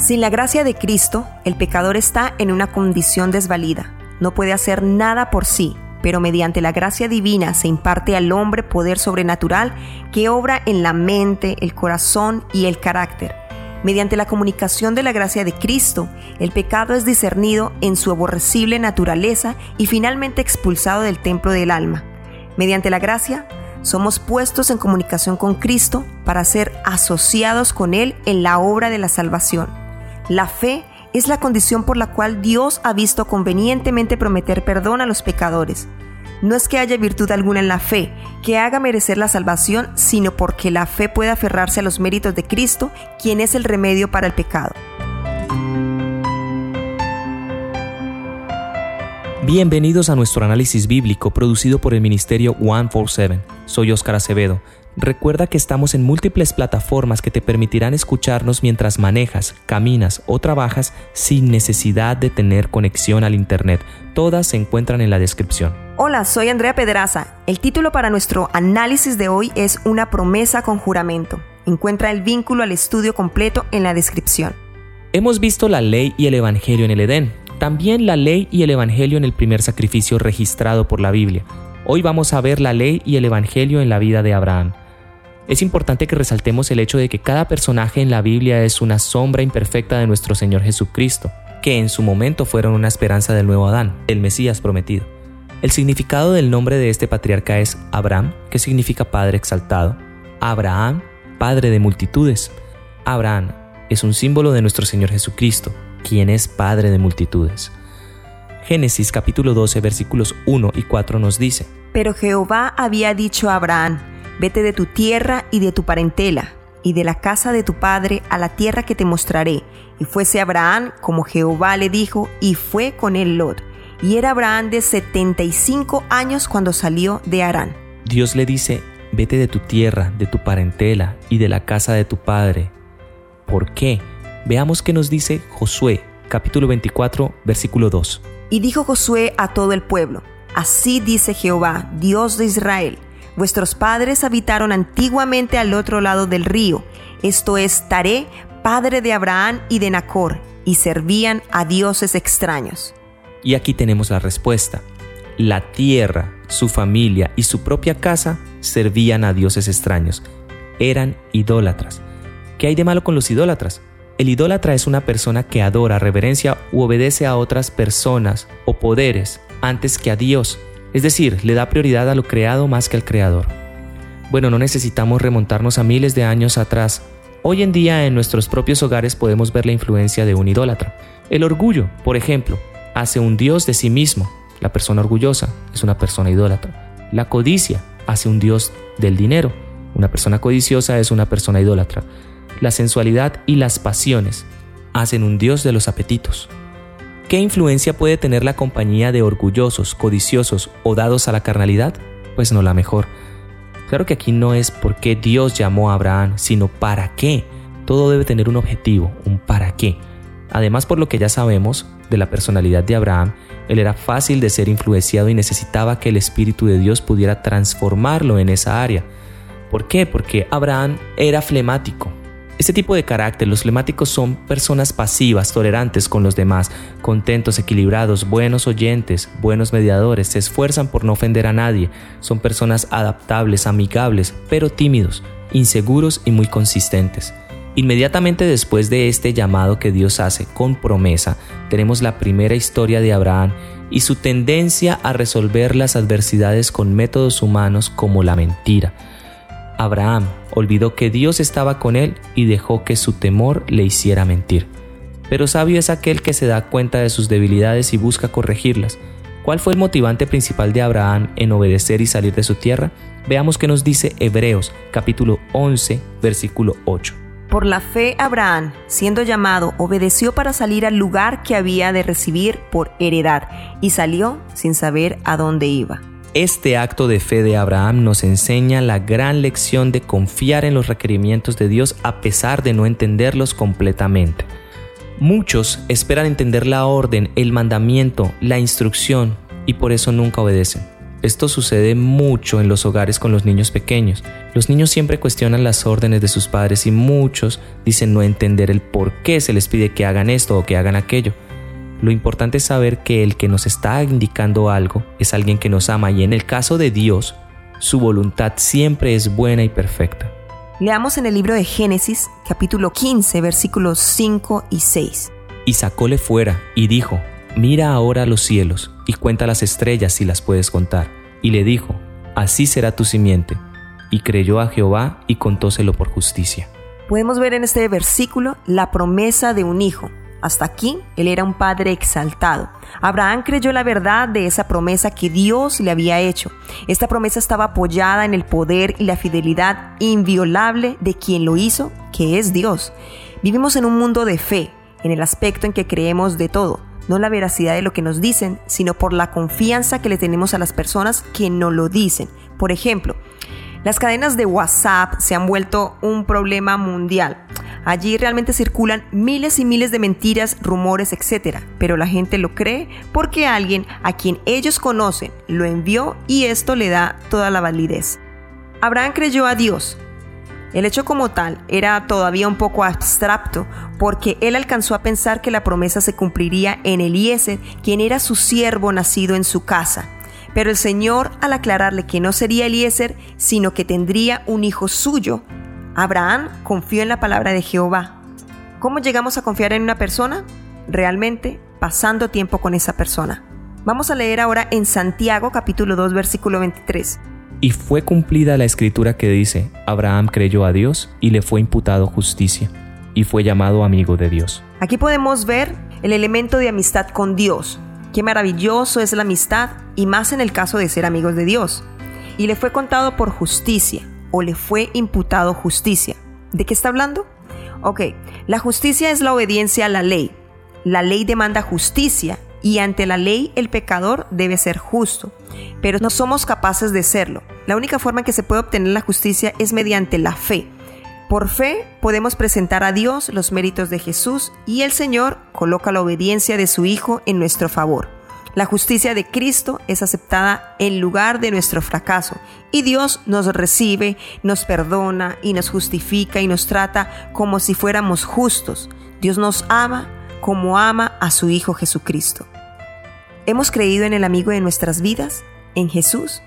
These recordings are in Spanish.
Sin la gracia de Cristo, el pecador está en una condición desvalida. No puede hacer nada por sí, pero mediante la gracia divina se imparte al hombre poder sobrenatural que obra en la mente, el corazón y el carácter. Mediante la comunicación de la gracia de Cristo, el pecado es discernido en su aborrecible naturaleza y finalmente expulsado del templo del alma. Mediante la gracia, somos puestos en comunicación con Cristo para ser asociados con Él en la obra de la salvación. La fe es la condición por la cual Dios ha visto convenientemente prometer perdón a los pecadores. No es que haya virtud alguna en la fe que haga merecer la salvación, sino porque la fe puede aferrarse a los méritos de Cristo, quien es el remedio para el pecado. Bienvenidos a nuestro análisis bíblico producido por el Ministerio 147. Soy Óscar Acevedo. Recuerda que estamos en múltiples plataformas que te permitirán escucharnos mientras manejas, caminas o trabajas sin necesidad de tener conexión al Internet. Todas se encuentran en la descripción. Hola, soy Andrea Pedraza. El título para nuestro análisis de hoy es Una promesa con juramento. Encuentra el vínculo al estudio completo en la descripción. Hemos visto la ley y el Evangelio en el Edén, también la ley y el Evangelio en el primer sacrificio registrado por la Biblia. Hoy vamos a ver la ley y el Evangelio en la vida de Abraham. Es importante que resaltemos el hecho de que cada personaje en la Biblia es una sombra imperfecta de nuestro Señor Jesucristo, que en su momento fueron una esperanza del nuevo Adán, el Mesías prometido. El significado del nombre de este patriarca es Abraham, que significa Padre exaltado. Abraham, Padre de multitudes. Abraham es un símbolo de nuestro Señor Jesucristo, quien es Padre de multitudes. Génesis capítulo 12 versículos 1 y 4 nos dice, Pero Jehová había dicho a Abraham, vete de tu tierra y de tu parentela, y de la casa de tu padre a la tierra que te mostraré. Y fuese Abraham como Jehová le dijo, y fue con él Lot. Y era Abraham de 75 años cuando salió de Arán. Dios le dice, vete de tu tierra, de tu parentela y de la casa de tu padre. ¿Por qué? Veamos qué nos dice Josué, capítulo 24, versículo 2. Y dijo Josué a todo el pueblo, Así dice Jehová, Dios de Israel, vuestros padres habitaron antiguamente al otro lado del río, esto es Taré, padre de Abraham y de Nacor, y servían a dioses extraños. Y aquí tenemos la respuesta. La tierra, su familia y su propia casa servían a dioses extraños. Eran idólatras. ¿Qué hay de malo con los idólatras? El idólatra es una persona que adora, reverencia u obedece a otras personas o poderes antes que a Dios, es decir, le da prioridad a lo creado más que al creador. Bueno, no necesitamos remontarnos a miles de años atrás. Hoy en día en nuestros propios hogares podemos ver la influencia de un idólatra. El orgullo, por ejemplo, hace un dios de sí mismo. La persona orgullosa es una persona idólatra. La codicia hace un dios del dinero. Una persona codiciosa es una persona idólatra la sensualidad y las pasiones hacen un dios de los apetitos. ¿Qué influencia puede tener la compañía de orgullosos, codiciosos o dados a la carnalidad? Pues no la mejor. Claro que aquí no es por qué Dios llamó a Abraham, sino para qué. Todo debe tener un objetivo, un para qué. Además, por lo que ya sabemos de la personalidad de Abraham, él era fácil de ser influenciado y necesitaba que el Espíritu de Dios pudiera transformarlo en esa área. ¿Por qué? Porque Abraham era flemático, este tipo de carácter, los flemáticos son personas pasivas, tolerantes con los demás, contentos, equilibrados, buenos oyentes, buenos mediadores, se esfuerzan por no ofender a nadie, son personas adaptables, amigables, pero tímidos, inseguros y muy consistentes. Inmediatamente después de este llamado que Dios hace con promesa, tenemos la primera historia de Abraham y su tendencia a resolver las adversidades con métodos humanos como la mentira Abraham olvidó que Dios estaba con él y dejó que su temor le hiciera mentir. Pero sabio es aquel que se da cuenta de sus debilidades y busca corregirlas. ¿Cuál fue el motivante principal de Abraham en obedecer y salir de su tierra? Veamos qué nos dice Hebreos capítulo 11 versículo 8. Por la fe Abraham, siendo llamado, obedeció para salir al lugar que había de recibir por heredad y salió sin saber a dónde iba. Este acto de fe de Abraham nos enseña la gran lección de confiar en los requerimientos de Dios a pesar de no entenderlos completamente. Muchos esperan entender la orden, el mandamiento, la instrucción y por eso nunca obedecen. Esto sucede mucho en los hogares con los niños pequeños. Los niños siempre cuestionan las órdenes de sus padres y muchos dicen no entender el por qué se les pide que hagan esto o que hagan aquello. Lo importante es saber que el que nos está indicando algo es alguien que nos ama y en el caso de Dios, su voluntad siempre es buena y perfecta. Leamos en el libro de Génesis, capítulo 15, versículos 5 y 6. Y sacóle fuera y dijo, Mira ahora los cielos y cuenta las estrellas si las puedes contar. Y le dijo, Así será tu simiente. Y creyó a Jehová y contóselo por justicia. Podemos ver en este versículo la promesa de un hijo, hasta aquí, él era un padre exaltado. Abraham creyó la verdad de esa promesa que Dios le había hecho. Esta promesa estaba apoyada en el poder y la fidelidad inviolable de quien lo hizo, que es Dios. Vivimos en un mundo de fe, en el aspecto en que creemos de todo, no la veracidad de lo que nos dicen, sino por la confianza que le tenemos a las personas que no lo dicen. Por ejemplo, las cadenas de WhatsApp se han vuelto un problema mundial. Allí realmente circulan miles y miles de mentiras, rumores, etc. Pero la gente lo cree porque alguien a quien ellos conocen lo envió y esto le da toda la validez. Abraham creyó a Dios. El hecho como tal era todavía un poco abstracto porque él alcanzó a pensar que la promesa se cumpliría en Eliezer, quien era su siervo nacido en su casa. Pero el Señor, al aclararle que no sería Eliezer, sino que tendría un hijo suyo, Abraham confió en la palabra de Jehová. ¿Cómo llegamos a confiar en una persona? Realmente pasando tiempo con esa persona. Vamos a leer ahora en Santiago capítulo 2 versículo 23. Y fue cumplida la escritura que dice, Abraham creyó a Dios y le fue imputado justicia, y fue llamado amigo de Dios. Aquí podemos ver el elemento de amistad con Dios. Qué maravilloso es la amistad, y más en el caso de ser amigos de Dios. Y le fue contado por justicia o le fue imputado justicia. ¿De qué está hablando? Ok, la justicia es la obediencia a la ley. La ley demanda justicia y ante la ley el pecador debe ser justo, pero no somos capaces de serlo. La única forma en que se puede obtener la justicia es mediante la fe. Por fe podemos presentar a Dios los méritos de Jesús y el Señor coloca la obediencia de su Hijo en nuestro favor. La justicia de Cristo es aceptada en lugar de nuestro fracaso y Dios nos recibe, nos perdona y nos justifica y nos trata como si fuéramos justos. Dios nos ama como ama a su Hijo Jesucristo. ¿Hemos creído en el amigo de nuestras vidas? ¿En Jesús?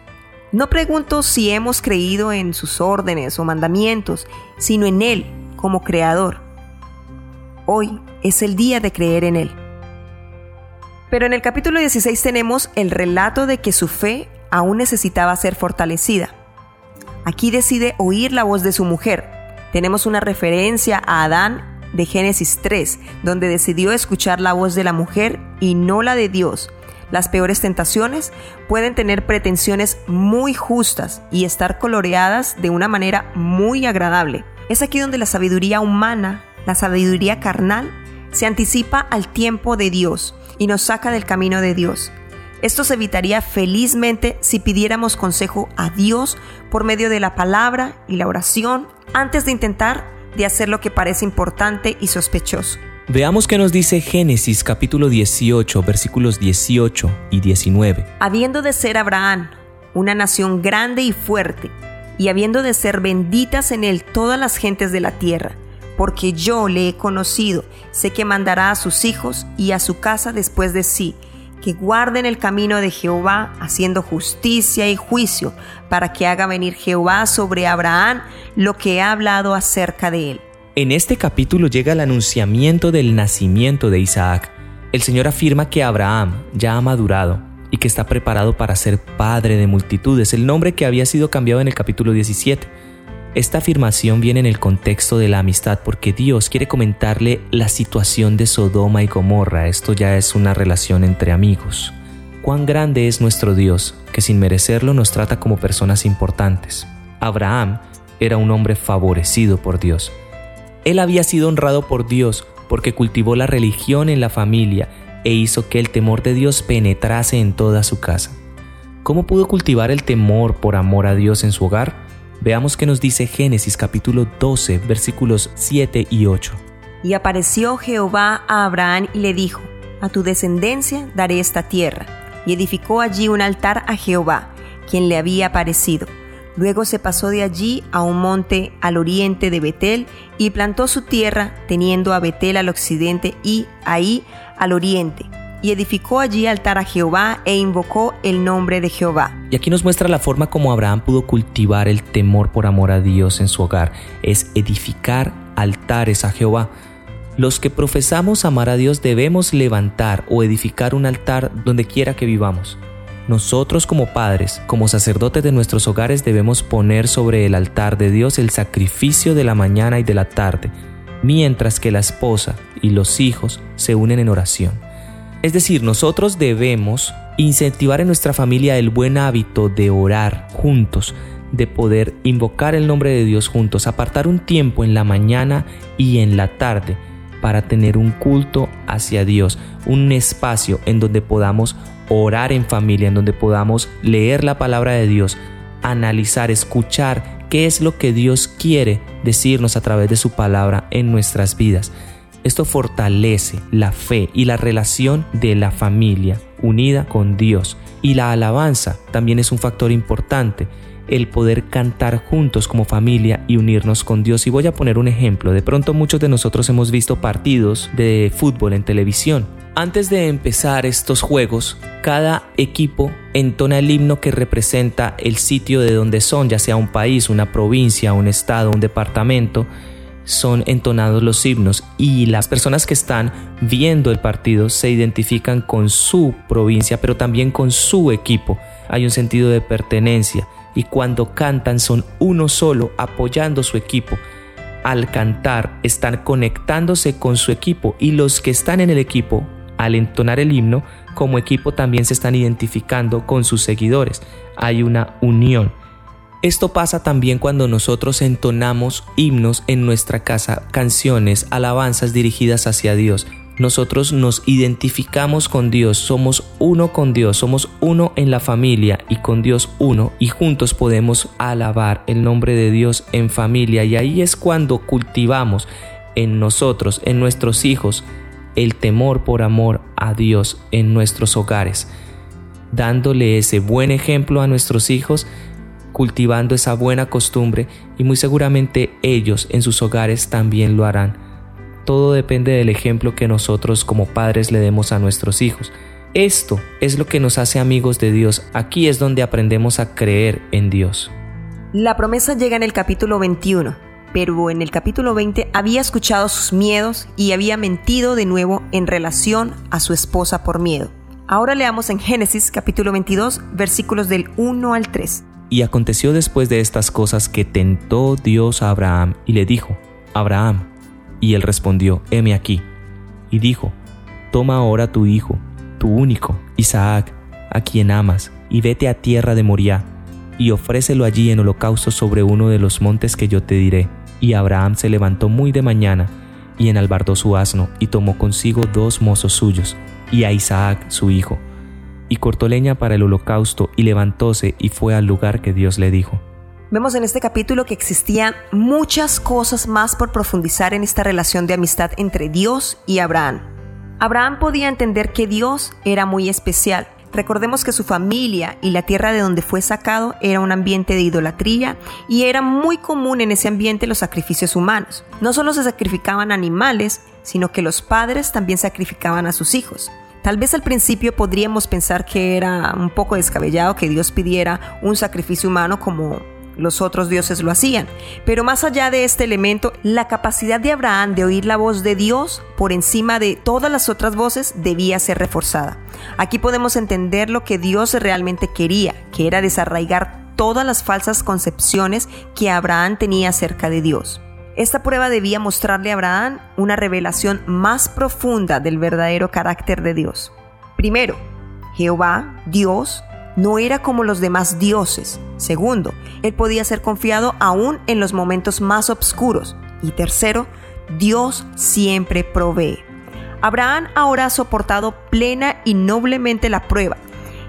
No pregunto si hemos creído en sus órdenes o mandamientos, sino en Él como Creador. Hoy es el día de creer en Él. Pero en el capítulo 16 tenemos el relato de que su fe aún necesitaba ser fortalecida. Aquí decide oír la voz de su mujer. Tenemos una referencia a Adán de Génesis 3, donde decidió escuchar la voz de la mujer y no la de Dios. Las peores tentaciones pueden tener pretensiones muy justas y estar coloreadas de una manera muy agradable. Es aquí donde la sabiduría humana, la sabiduría carnal, se anticipa al tiempo de Dios y nos saca del camino de Dios. Esto se evitaría felizmente si pidiéramos consejo a Dios por medio de la palabra y la oración antes de intentar de hacer lo que parece importante y sospechoso. Veamos qué nos dice Génesis capítulo 18 versículos 18 y 19. Habiendo de ser Abraham una nación grande y fuerte, y habiendo de ser benditas en él todas las gentes de la tierra, porque yo le he conocido, sé que mandará a sus hijos y a su casa después de sí, que guarden el camino de Jehová, haciendo justicia y juicio, para que haga venir Jehová sobre Abraham lo que ha hablado acerca de él. En este capítulo llega el anunciamiento del nacimiento de Isaac. El Señor afirma que Abraham ya ha madurado y que está preparado para ser padre de multitudes, el nombre que había sido cambiado en el capítulo 17. Esta afirmación viene en el contexto de la amistad porque Dios quiere comentarle la situación de Sodoma y Gomorra. Esto ya es una relación entre amigos. Cuán grande es nuestro Dios, que sin merecerlo nos trata como personas importantes. Abraham era un hombre favorecido por Dios. Él había sido honrado por Dios porque cultivó la religión en la familia e hizo que el temor de Dios penetrase en toda su casa. ¿Cómo pudo cultivar el temor por amor a Dios en su hogar? Veamos qué nos dice Génesis capítulo 12 versículos 7 y 8. Y apareció Jehová a Abraham y le dijo, A tu descendencia daré esta tierra. Y edificó allí un altar a Jehová, quien le había aparecido. Luego se pasó de allí a un monte al oriente de Betel y plantó su tierra, teniendo a Betel al occidente y ahí al oriente. Y edificó allí altar a Jehová e invocó el nombre de Jehová. Y aquí nos muestra la forma como Abraham pudo cultivar el temor por amor a Dios en su hogar. Es edificar altares a Jehová. Los que profesamos amar a Dios debemos levantar o edificar un altar donde quiera que vivamos. Nosotros como padres, como sacerdotes de nuestros hogares debemos poner sobre el altar de Dios el sacrificio de la mañana y de la tarde, mientras que la esposa y los hijos se unen en oración. Es decir, nosotros debemos incentivar en nuestra familia el buen hábito de orar juntos, de poder invocar el nombre de Dios juntos, apartar un tiempo en la mañana y en la tarde para tener un culto hacia Dios, un espacio en donde podamos orar en familia, en donde podamos leer la palabra de Dios, analizar, escuchar qué es lo que Dios quiere decirnos a través de su palabra en nuestras vidas. Esto fortalece la fe y la relación de la familia unida con Dios. Y la alabanza también es un factor importante el poder cantar juntos como familia y unirnos con Dios. Y voy a poner un ejemplo. De pronto muchos de nosotros hemos visto partidos de fútbol en televisión. Antes de empezar estos juegos, cada equipo entona el himno que representa el sitio de donde son, ya sea un país, una provincia, un estado, un departamento son entonados los himnos y las personas que están viendo el partido se identifican con su provincia, pero también con su equipo. Hay un sentido de pertenencia y cuando cantan son uno solo apoyando su equipo. Al cantar están conectándose con su equipo y los que están en el equipo, al entonar el himno, como equipo también se están identificando con sus seguidores. Hay una unión. Esto pasa también cuando nosotros entonamos himnos en nuestra casa, canciones, alabanzas dirigidas hacia Dios. Nosotros nos identificamos con Dios, somos uno con Dios, somos uno en la familia y con Dios uno y juntos podemos alabar el nombre de Dios en familia. Y ahí es cuando cultivamos en nosotros, en nuestros hijos, el temor por amor a Dios en nuestros hogares, dándole ese buen ejemplo a nuestros hijos, cultivando esa buena costumbre y muy seguramente ellos en sus hogares también lo harán todo depende del ejemplo que nosotros como padres le demos a nuestros hijos. Esto es lo que nos hace amigos de Dios. Aquí es donde aprendemos a creer en Dios. La promesa llega en el capítulo 21, pero en el capítulo 20 había escuchado sus miedos y había mentido de nuevo en relación a su esposa por miedo. Ahora leamos en Génesis capítulo 22 versículos del 1 al 3. Y aconteció después de estas cosas que tentó Dios a Abraham y le dijo, Abraham, y él respondió, heme aquí. Y dijo, Toma ahora tu hijo, tu único, Isaac, a quien amas, y vete a tierra de Moriah, y ofrécelo allí en holocausto sobre uno de los montes que yo te diré. Y Abraham se levantó muy de mañana, y enalbardó su asno, y tomó consigo dos mozos suyos, y a Isaac su hijo, y cortó leña para el holocausto, y levantóse y fue al lugar que Dios le dijo. Vemos en este capítulo que existían muchas cosas más por profundizar en esta relación de amistad entre Dios y Abraham. Abraham podía entender que Dios era muy especial. Recordemos que su familia y la tierra de donde fue sacado era un ambiente de idolatría y era muy común en ese ambiente los sacrificios humanos. No solo se sacrificaban animales, sino que los padres también sacrificaban a sus hijos. Tal vez al principio podríamos pensar que era un poco descabellado que Dios pidiera un sacrificio humano como los otros dioses lo hacían. Pero más allá de este elemento, la capacidad de Abraham de oír la voz de Dios por encima de todas las otras voces debía ser reforzada. Aquí podemos entender lo que Dios realmente quería, que era desarraigar todas las falsas concepciones que Abraham tenía acerca de Dios. Esta prueba debía mostrarle a Abraham una revelación más profunda del verdadero carácter de Dios. Primero, Jehová, Dios, no era como los demás dioses. Segundo, él podía ser confiado aún en los momentos más oscuros. Y tercero, Dios siempre provee. Abraham ahora ha soportado plena y noblemente la prueba,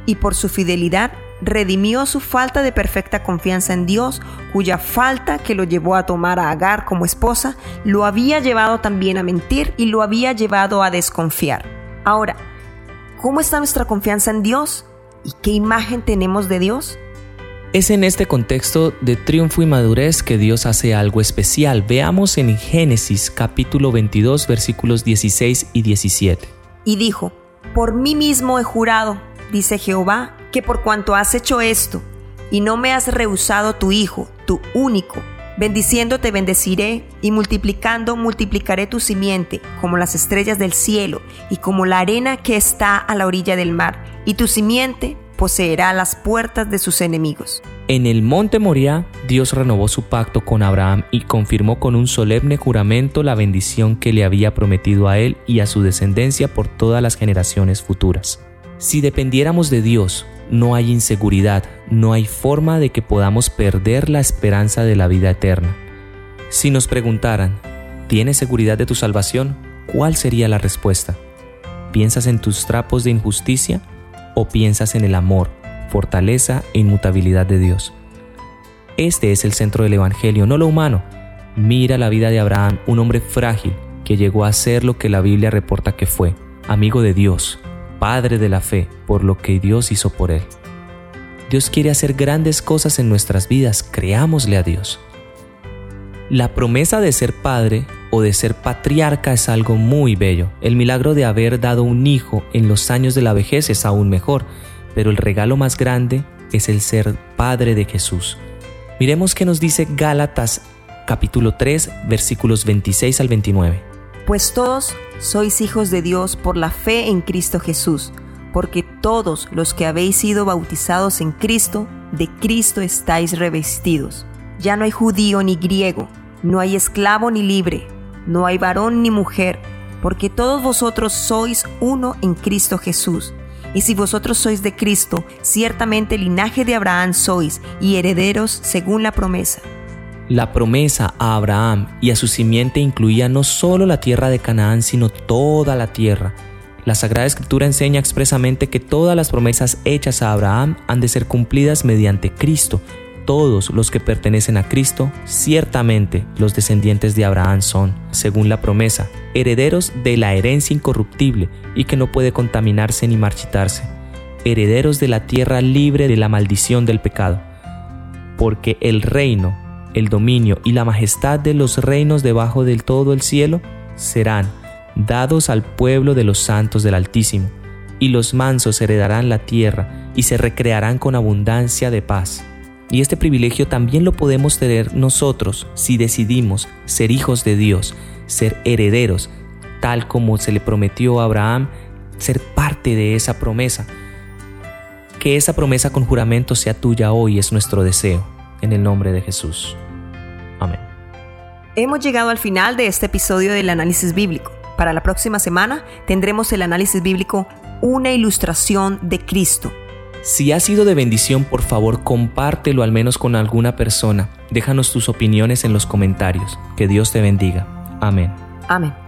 y por su fidelidad redimió su falta de perfecta confianza en Dios, cuya falta que lo llevó a tomar a Agar como esposa, lo había llevado también a mentir y lo había llevado a desconfiar. Ahora, ¿cómo está nuestra confianza en Dios? ¿Y qué imagen tenemos de Dios? Es en este contexto de triunfo y madurez que Dios hace algo especial. Veamos en Génesis capítulo 22 versículos 16 y 17. Y dijo, Por mí mismo he jurado, dice Jehová, que por cuanto has hecho esto, y no me has rehusado tu hijo, tu único, bendiciendo te bendeciré, y multiplicando multiplicaré tu simiente, como las estrellas del cielo, y como la arena que está a la orilla del mar, y tu simiente poseerá las puertas de sus enemigos. En el monte Moriah, Dios renovó su pacto con Abraham y confirmó con un solemne juramento la bendición que le había prometido a él y a su descendencia por todas las generaciones futuras. Si dependiéramos de Dios, no hay inseguridad, no hay forma de que podamos perder la esperanza de la vida eterna. Si nos preguntaran, ¿tienes seguridad de tu salvación? ¿Cuál sería la respuesta? ¿Piensas en tus trapos de injusticia? o piensas en el amor, fortaleza e inmutabilidad de Dios. Este es el centro del Evangelio, no lo humano. Mira la vida de Abraham, un hombre frágil que llegó a ser lo que la Biblia reporta que fue, amigo de Dios, padre de la fe, por lo que Dios hizo por él. Dios quiere hacer grandes cosas en nuestras vidas, creámosle a Dios. La promesa de ser padre o de ser patriarca es algo muy bello. El milagro de haber dado un hijo en los años de la vejez es aún mejor, pero el regalo más grande es el ser padre de Jesús. Miremos qué nos dice Gálatas capítulo 3 versículos 26 al 29. Pues todos sois hijos de Dios por la fe en Cristo Jesús, porque todos los que habéis sido bautizados en Cristo, de Cristo estáis revestidos ya no hay judío ni griego, no hay esclavo ni libre, no hay varón ni mujer, porque todos vosotros sois uno en Cristo Jesús. Y si vosotros sois de Cristo, ciertamente linaje de Abraham sois y herederos según la promesa. La promesa a Abraham y a su simiente incluía no solo la tierra de Canaán, sino toda la tierra. La Sagrada Escritura enseña expresamente que todas las promesas hechas a Abraham han de ser cumplidas mediante Cristo, todos los que pertenecen a Cristo, ciertamente los descendientes de Abraham son, según la promesa, herederos de la herencia incorruptible y que no puede contaminarse ni marchitarse, herederos de la tierra libre de la maldición del pecado. Porque el reino, el dominio y la majestad de los reinos debajo del todo el cielo serán dados al pueblo de los santos del Altísimo, y los mansos heredarán la tierra y se recrearán con abundancia de paz. Y este privilegio también lo podemos tener nosotros si decidimos ser hijos de Dios, ser herederos, tal como se le prometió a Abraham, ser parte de esa promesa. Que esa promesa con juramento sea tuya hoy es nuestro deseo, en el nombre de Jesús. Amén. Hemos llegado al final de este episodio del análisis bíblico. Para la próxima semana tendremos el análisis bíblico Una ilustración de Cristo si ha sido de bendición, por favor compártelo al menos con alguna persona. Déjanos tus opiniones en los comentarios. Que Dios te bendiga. Amén. Amén.